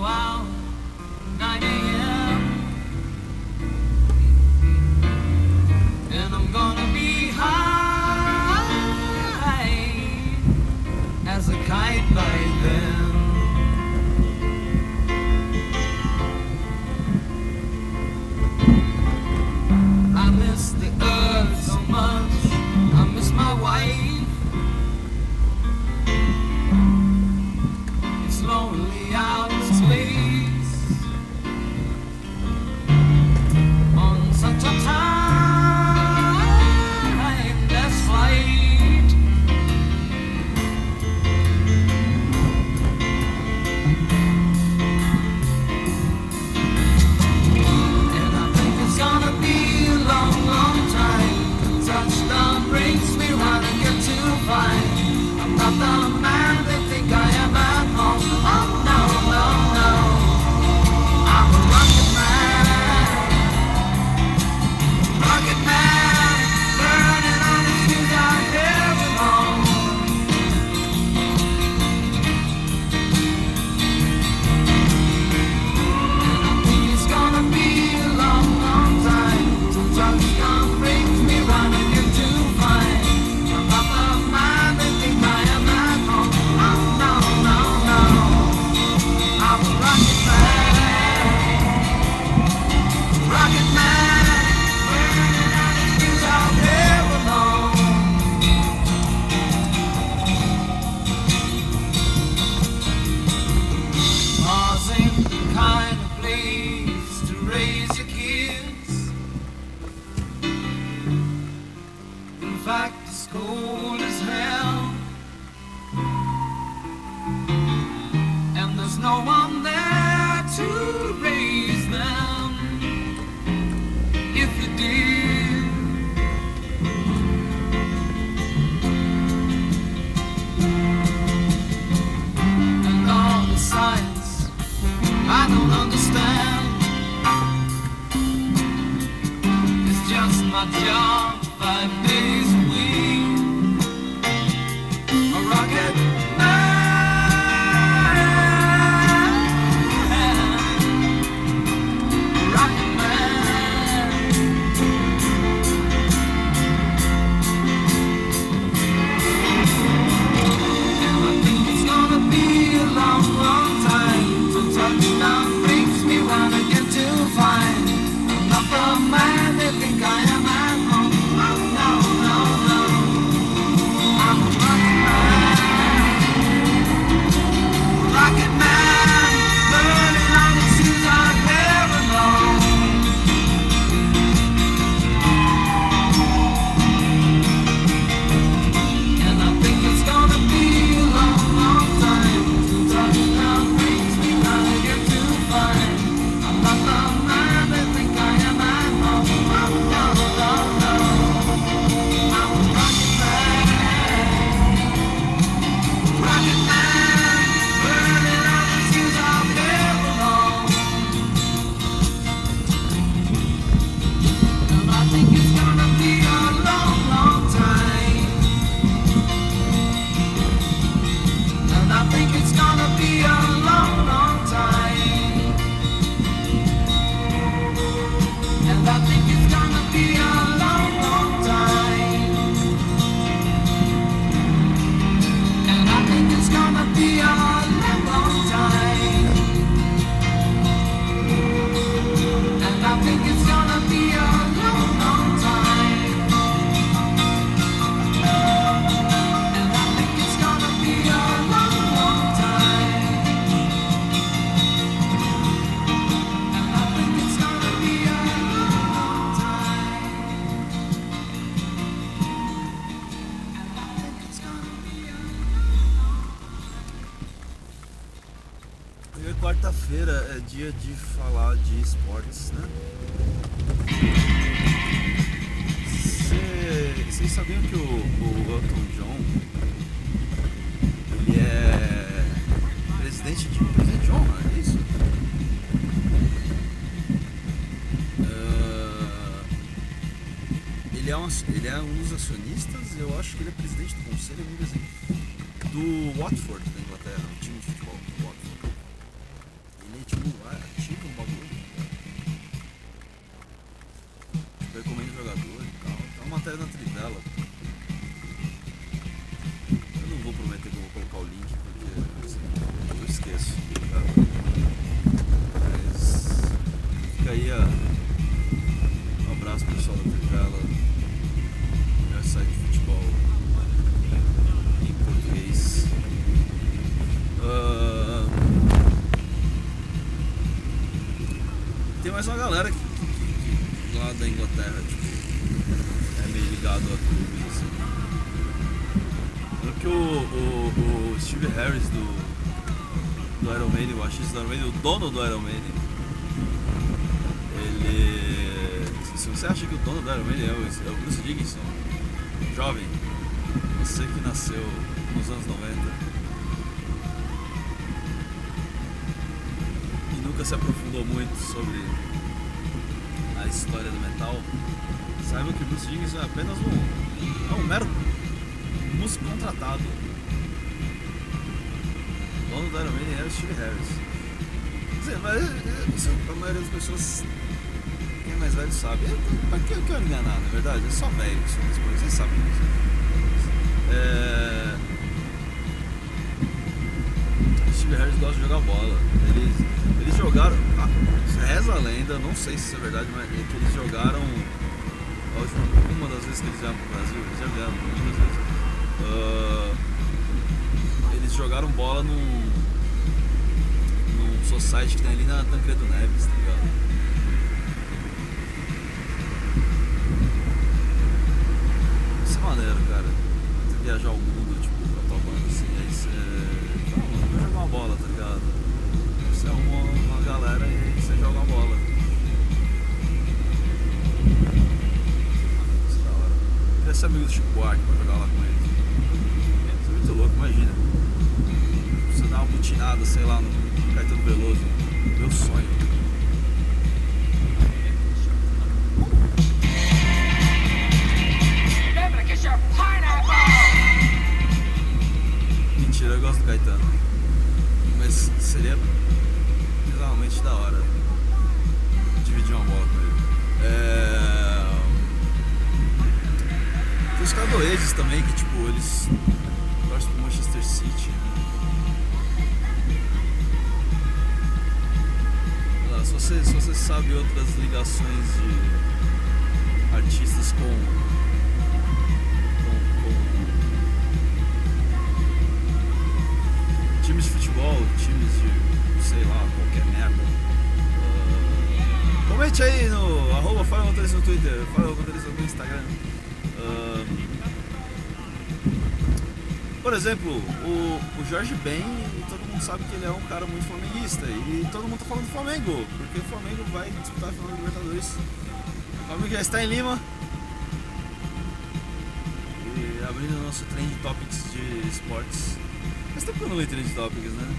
go. Quinta-feira é dia de falar de esportes, né? Vocês sabiam que o, o Elton John ele é presidente de. Presidente John, é isso? Uh, ele, é um, ele é um dos acionistas, eu acho que ele é presidente do conselho, alguma assim, do Watford. Mais uma galera que, lá da Inglaterra, tipo, é meio ligado a clubes, assim. Lembro que o, o, o Steve Harris do, do Iron Maiden, o baixista do Iron Maiden, o dono do Iron Maiden, ele... Se você acha que o dono do Iron Maiden é o, é o Bruce Dickinson, jovem, você que nasceu nos anos 90, se aprofundou muito sobre a história do metal, saiba que Bruce Dickinson é apenas um, é um mero músico contratado. O dono do Iron Maiden é o Steve Harris. Dizer, mas eh, isso a maioria das pessoas, quem é mais velho sabe. É, pra que eu quero enganar, na verdade? É só velho que são as coisas, vocês sabem disso. É... Steve Harris gosta de jogar bola. Eles jogaram. Ah, reza a lenda, não sei se isso é verdade, mas é que eles jogaram. Última, uma das vezes que eles vieram pro Brasil, eles já vieram muitas vezes. ah, eles jogaram bola num. num society que tem ali na Tancredo Neves, tá ligado? Isso é maneiro, cara. Você viajar o mundo, tipo, com a tua banda assim, aí você. Mano, vou jogar uma bola, tá ligado? Você arruma uma galera e você joga uma bola. Isso é. Queria ser amigo do Chico Buarque pra jogar lá com ele. Isso é muito louco, imagina. Você dá uma butinada, sei lá, no Caetano Veloso. Meu sonho. Eles torcem pro Manchester City. Lá, se você, se você sabe outras ligações de artistas com, com, com times de futebol, times de sei lá, qualquer merda. Ah, comente aí no arroba Fala no Twitter, Fala no Instagram. Por exemplo, o, o Jorge Ben, todo mundo sabe que ele é um cara muito flamenguista e todo mundo tá falando do Flamengo, porque o Flamengo vai disputar a final da Libertadores. O Flamengo já está em Lima. E abrindo o nosso Trend Topics de esportes. Faz tempo que eu não leio Trend Topics, né?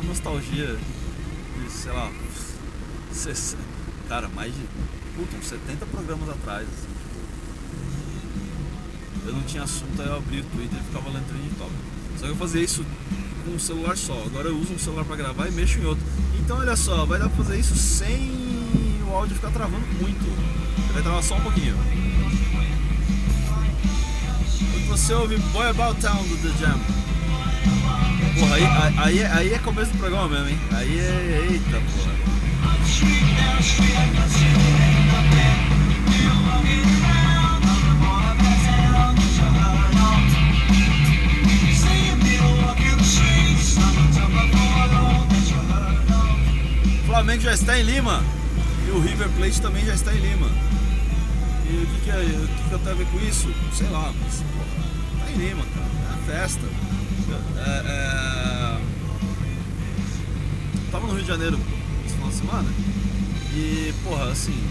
A nostalgia de, sei lá, 60, cara, mais de puta, uns 70 programas atrás, assim, eu não tinha assunto, aí eu abri o Twitter e ficava lendo Trend Topics. Só que eu fazia isso com um celular só, agora eu uso um celular pra gravar e mexo em outro. Então olha só, vai dar pra fazer isso sem o áudio ficar travando muito. Vai travar só um pouquinho. Quando você ouve Boy About Town do The Jam. Porra, aí, aí, aí é começo do programa mesmo, hein? Aí é. Eita, porra. Flamengo já está em Lima. E o River Plate também já está em Lima. E o que, que, é, o que, que eu tenho a ver com isso? Sei lá, mas porra, tá em Lima, cara. É uma festa. É, é... Tava no Rio de Janeiro esse final de semana. E, porra, assim.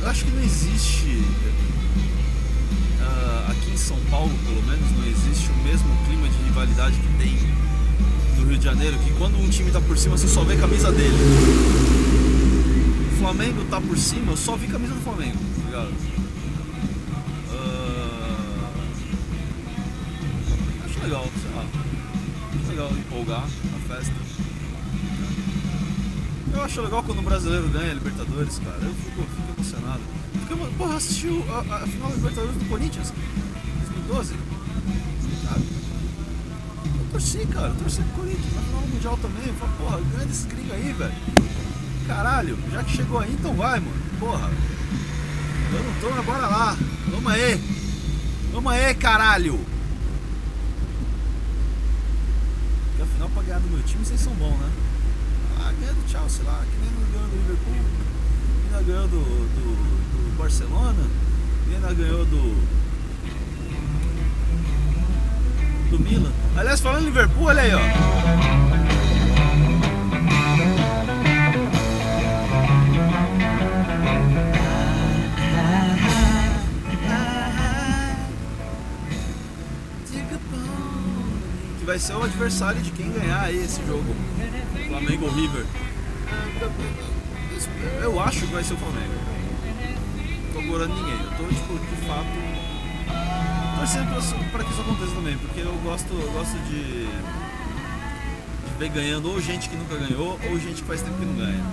eu acho que não existe. Aqui em São Paulo, pelo menos, não existe o mesmo clima de rivalidade que tem no Rio de Janeiro, que quando um time tá por cima, você só vê a camisa dele. O Flamengo tá por cima, eu só vi a camisa do Flamengo, tá ligado? Ah, acho legal, sei lá. Acho legal empolgar na festa. Eu acho legal quando o brasileiro ganha a Libertadores, cara. Eu fico, fico emocionado. Porque, mano, porra, assistiu a, a final da Libertadores do Corinthians 2012? Sabe? Eu torci, cara. Eu torci pro Corinthians na final do Mundial também. Eu falei, porra, ganha desse gringo aí, velho. Caralho, já que chegou aí, então vai, mano. Porra. Eu não mas bora lá. Vamos aí. Vamos aí, caralho. Porque afinal, pra ganhar do meu time, vocês são bons, né? Ah, ganha do Chelsea lá, que nem não ganhou do Liverpool, ainda ganhou do, do, do Barcelona, que ainda ganhou do. do Milan. Aliás, falando em Liverpool, olha aí, ó. Que vai ser o adversário de quem ganhar aí esse jogo. Flamengo River. Eu acho que vai ser o Flamengo. Não tô gorando ninguém. Eu tô, tipo, de fato. Torcendo pra que isso aconteça também, porque eu gosto, eu gosto de, de ver ganhando ou gente que nunca ganhou ou gente que faz tempo que não ganha.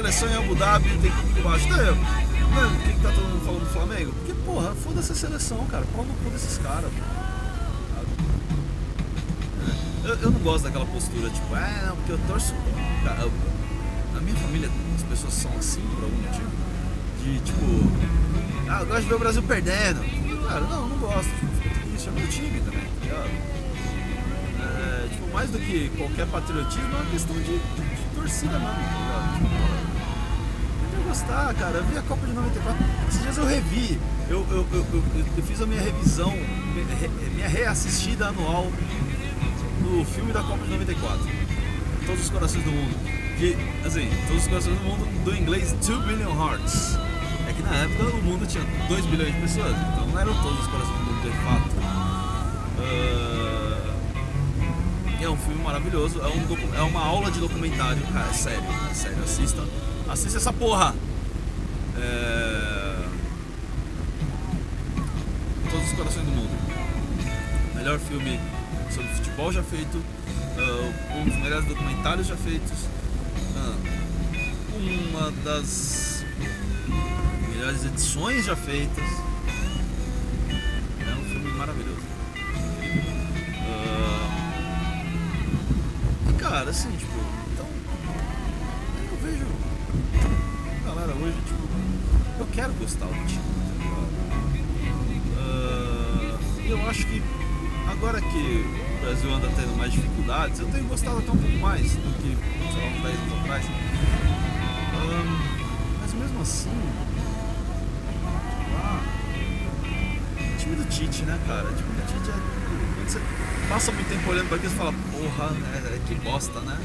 Seleção em Abu Dhabi tem público baixo. Não, eu. Mano, por que, que tá todo mundo falando do Flamengo? Porque, porra, foda-se a seleção, cara. Pau no cu desses caras. Eu, eu não gosto daquela postura, tipo, ah, não, porque eu torço. Cara, eu- na minha família, as pessoas são assim por algum motivo. De tipo, ah, eu gosto de ver o Brasil perdendo. Cara, não, não gosto. Tipo, triste, é meu time também, tá ligado? É, tipo, mais do que qualquer patriotismo, é uma questão de, de- de torcida mesmo, tá ligado? Tipo, gostar, cara. Eu vi a Copa de 94. Esses dias eu revi. Eu, eu, eu, eu, eu- fiz a minha revisão, minha, re- minha reassistida anual do filme da Copa de 94. Todos os corações do mundo. Que, assim, todos os corações do mundo do inglês 2 Billion Hearts. É que na época o mundo tinha 2 bilhões de pessoas, então não eram todos os corações do mundo de fato. Ah, é um filme maravilhoso, é, um é uma aula de documentário, cara, é sério, é sério, assista. Assista essa porra! É... Todos os corações do mundo. Melhor filme sobre futebol já feito, ah, um dos melhores documentários já feitos, ah, uma das melhores edições já feitas. É um filme maravilhoso. Ah, e cara, assim, gostar do time, tá ligado? Ah, E eu acho que agora que o Brasil anda tendo mais dificuldades, eu tenho gostado até um pouco mais do que, sei lá, uns 10 anos atrás. Ahn, mas mesmo assim, lá, o time do Tite, né, cara? O time do Tite é. Quando você passa muito tempo olhando pra aquilo, você fala, porra, né, que bosta, né?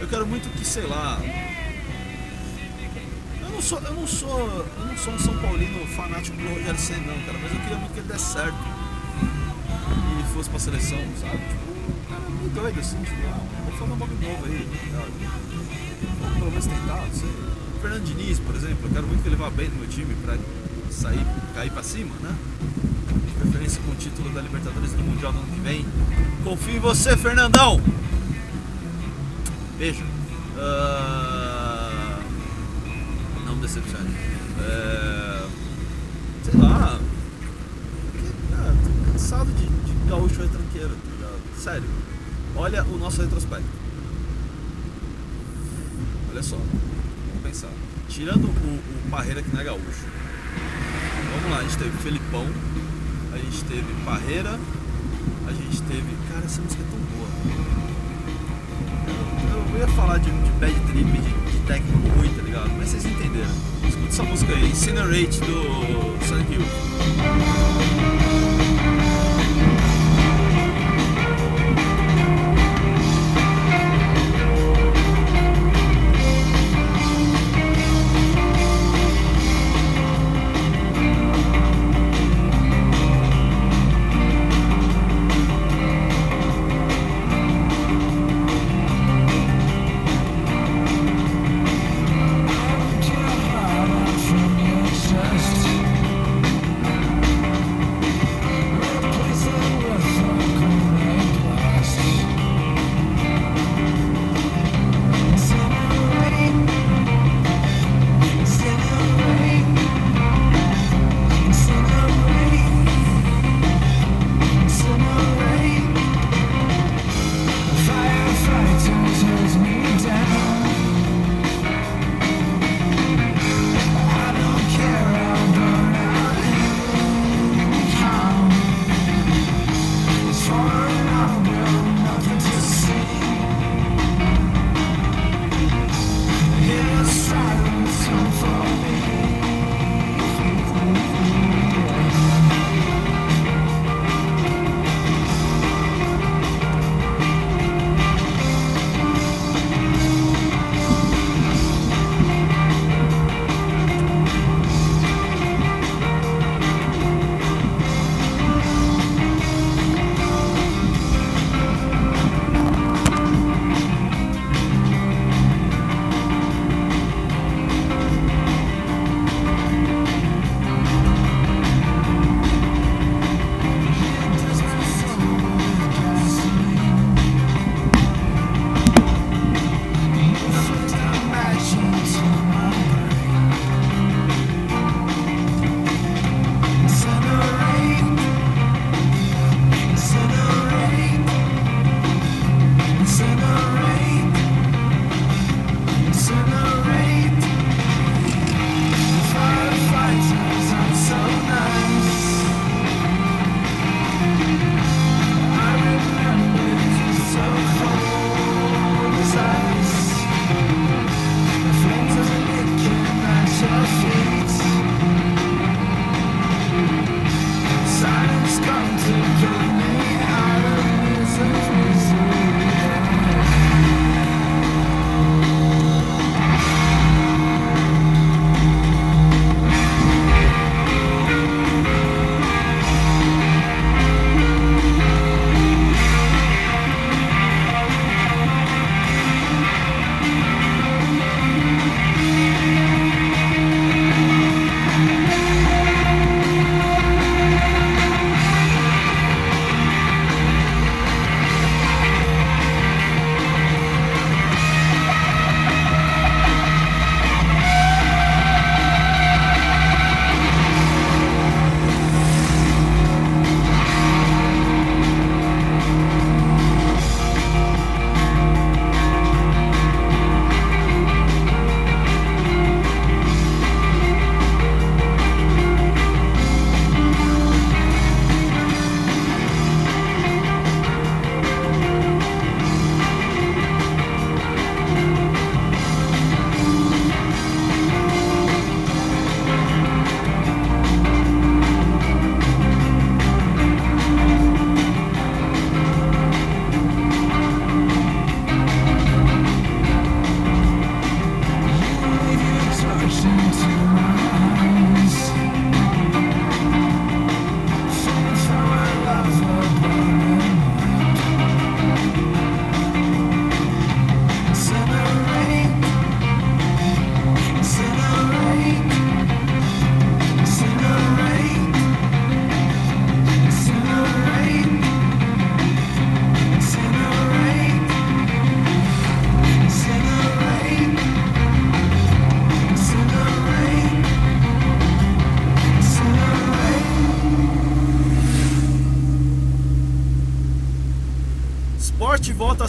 Eu quero muito que, sei lá. Não sou, eu não sou, eu não sou um São Paulino fanático do Rogério Senna, não, cara, mas eu queria muito que ele desse certo e fosse pra seleção, sabe? Tipo, cara meio doido assim, tipo, ah, vou um bagulho novo aí, tá? Vou pelo menos tentar, não sei. Fernando Diniz, por exemplo, eu quero muito que ele vá bem no meu time pra sair, cair pra cima, né? De preferência com o título da Libertadores do Mundial do ano que vem. Confio em você, Fernandão! Beijo. Não me decepcione. É, Sei lá. Cara, tô cansado de, de gaúcho retranqueiro, tá ligado? Sério. Olha o nosso retrospecto. Olha só. Vamos pensar. Tirando o, o Parreira que não é gaúcho. Vamos lá, a gente teve Felipão, a gente teve Parreira, a gente teve. Cara, essa música é tão boa. Eu, eu ia falar de, de bad trip, de técnico ruim, tá ligado? Mas vocês entenderam. Escuta essa música aí, Incinerate do Sonic.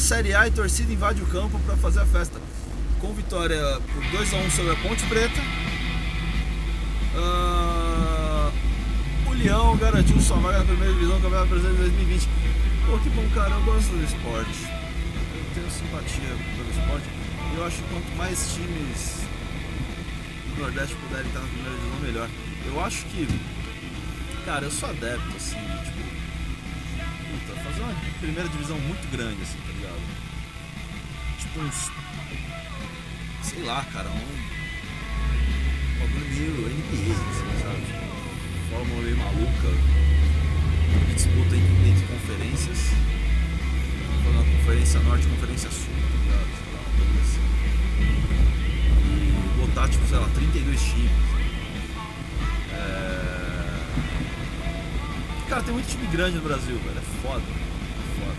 Série A e torcida invade o campo para fazer a festa. Com vitória por 2x1 sobre a Ponte Preta. Ah, o Leão garantiu sua vaga na primeira divisão do Campeonato Brasileiro de 2020. Pô, que bom, cara. Eu gosto do esporte. Eu tenho simpatia pelo esporte. Eu acho que quanto mais times do Nordeste puderem estar na primeira divisão, melhor. Eu acho que, cara, eu sou adepto, assim, tipo, puta, fazer uma primeira divisão muito grande, assim, tá ligado? Tipo uns. Sei lá, cara, um. Bagulho meio NBA, assim, sabe? Tipo, fórmula meio maluca. Que disputa entre, entre conferências. Falando na conferência norte e conferência sul, tá ligado? Sei lá, um bagulho assim. E botar, tipo, sei lá, 32 times. Cara, tem muito time grande no Brasil, velho. É foda. É foda.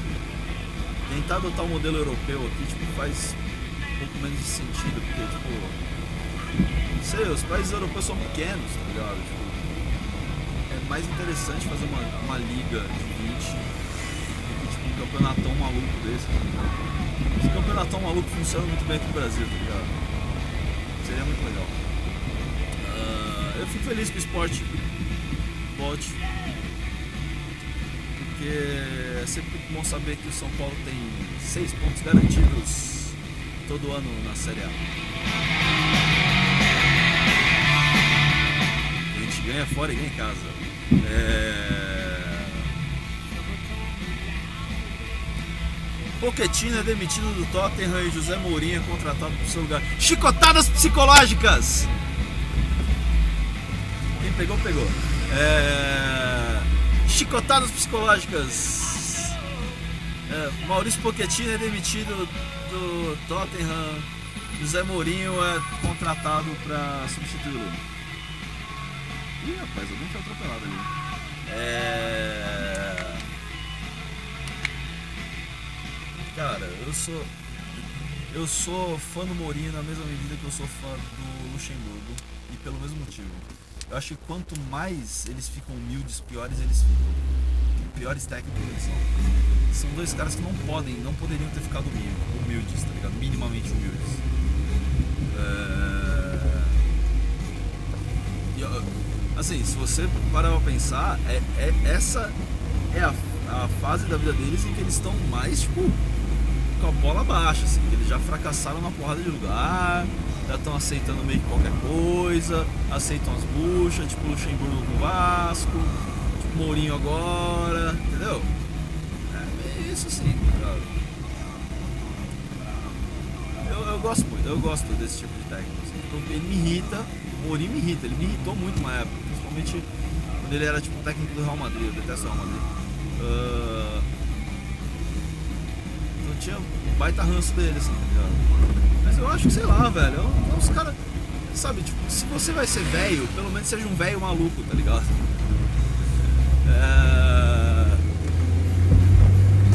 Tentar adotar o modelo europeu aqui, tipo, faz um pouco menos de sentido, porque, tipo. Não sei, os países europeus são pequenos, tá ligado? Tipo, é mais interessante fazer uma, uma liga de 20 do que, tipo, um campeonatão maluco desse, tá ligado? Esse campeonatão maluco funciona muito bem aqui no Brasil, tá ligado? Seria muito legal. Ah, eu fico feliz que o esporte volte. Porque é sempre bom saber que o São Paulo tem seis pontos garantidos todo ano na Série A. A gente ganha fora e ganha em casa. É... Pochettino é demitido do Tottenham e José Mourinho é contratado para o seu lugar. Chicotadas psicológicas! Quem pegou, pegou. É... Chicotadas psicológicas. É, Maurício Pochettino é demitido do Tottenham. José Mourinho é contratado para substituí-lo. Ih, rapaz, alguém foi atropelado ali. É... Cara, eu sou. Eu sou fã do Mourinho na mesma medida que eu sou fã do Luxemburgo. E pelo mesmo motivo. Eu acho que quanto mais eles ficam humildes, piores eles ficam. Piores técnicos eles são. São dois caras que não podem, não poderiam ter ficado humil- humildes, tá ligado? Minimamente humildes. É... Assim, se você parar pra pensar, é, é- essa é a, a fase da vida deles em que eles estão mais, tipo, com a bola baixa, assim, que eles já fracassaram na porrada de lugar, já estão aceitando meio que qualquer coisa, aceitam as buchas, tipo Luxemburgo com Vasco, tipo Mourinho agora, entendeu? É meio isso assim, tá? Eu, eu gosto muito, eu gosto desse tipo de técnico. assim. Então, ele me irrita, o Mourinho me irrita, ele me irritou muito uma época, principalmente quando ele era tipo técnico do Real Madrid, eu detesto o Real Madrid. Então tinha baita ranço dele, assim, tá ligado? Mas eu acho que, sei lá, velho, é uns caras. Sabe, tipo, se você vai ser velho, pelo menos seja um velho maluco, tá ligado? É...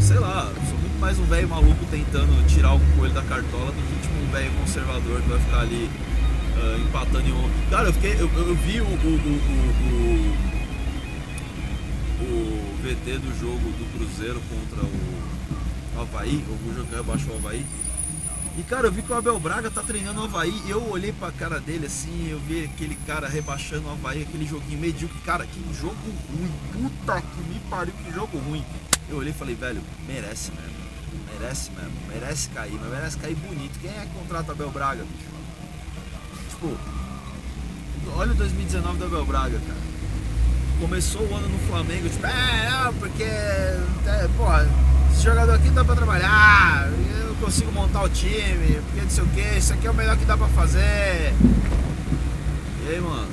Sei lá, sou muito mais um velho maluco tentando tirar o coelho da cartola do que tipo um velho conservador que vai ficar ali ah, empatando em um. Cara, eu fiquei. Eu, eu vi o, o, o, o, o VT do jogo do Cruzeiro contra o Havaí, o jogo que rebaixou o Havaí. E cara, eu vi que o Abel Braga tá treinando o Havaí eu olhei pra cara dele assim, eu vi aquele cara rebaixando o Havaí, aquele joguinho medíocre. Cara, que jogo ruim, puta que me pariu, que jogo ruim. Eu olhei e falei, velho, merece mesmo, merece mesmo, merece cair, mas merece cair bonito. Quem é que contrata o Abel Braga, bicho? Tipo, olha o 2019 do Abel Braga, cara. Começou o ano no Flamengo, tipo, é, não, porque, é, porra, esse jogador aqui dá pra trabalhar, eu consigo montar o time, porque não sei o que, isso aqui é o melhor que dá pra fazer. E aí, mano,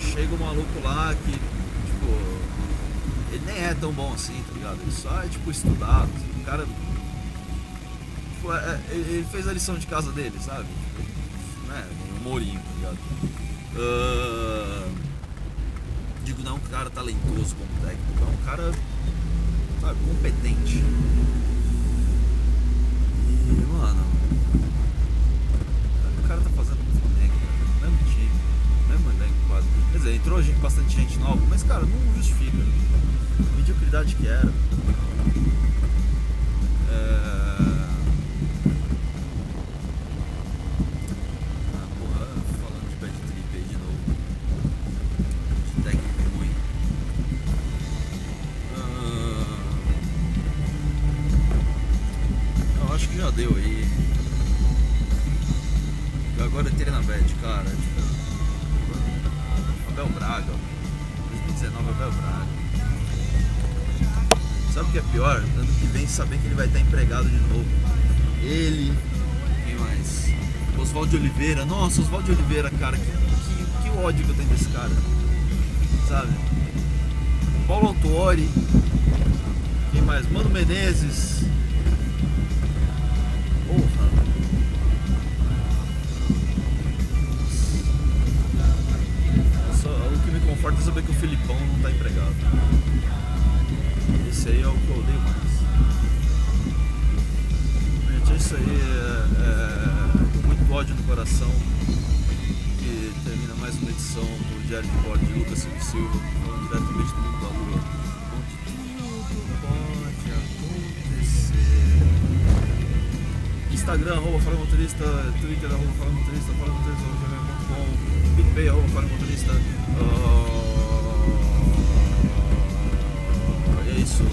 chega o maluco lá que, tipo, ele nem é tão bom assim, tá ligado? Ele só é, tipo, estudado, assim, o cara, tipo, é- é- ele fez a lição de casa dele, sabe? Tipo, né, o Mourinho, tá ligado? Ah, digo, não é um cara talentoso como técnico, é um cara, sabe, competente. E, mano, o cara tá fazendo no Flamengo, cara, mesmo time, mesmo elenco quase. Quer dizer, entrou gente, bastante gente nova, mas, cara, não justifica. A mediocridade que era. Oswaldo Oliveira. Nossa, Oswaldo Oliveira, cara. Que, que, que ódio que eu tenho desse cara. Sabe? Paulo Autuori. Quem mais? Mano Menezes. Porra. Só, o que me conforta é saber que o Filipão não tá empregado. Esse aí é o que eu odeio mais. Gente, é isso aí. É, é, muito ódio no coração. Que termina mais uma edição do Diário de Bordo de Lucas Silva Silva, falando diretamente do mundo da lua. Onde tudo pode acontecer. Instagram, arroba Fala Motorista, Twitter, arroba Fala Motorista, Fala Motorista, gmail.com, PicPay, arroba Fala Motorista. E é isso.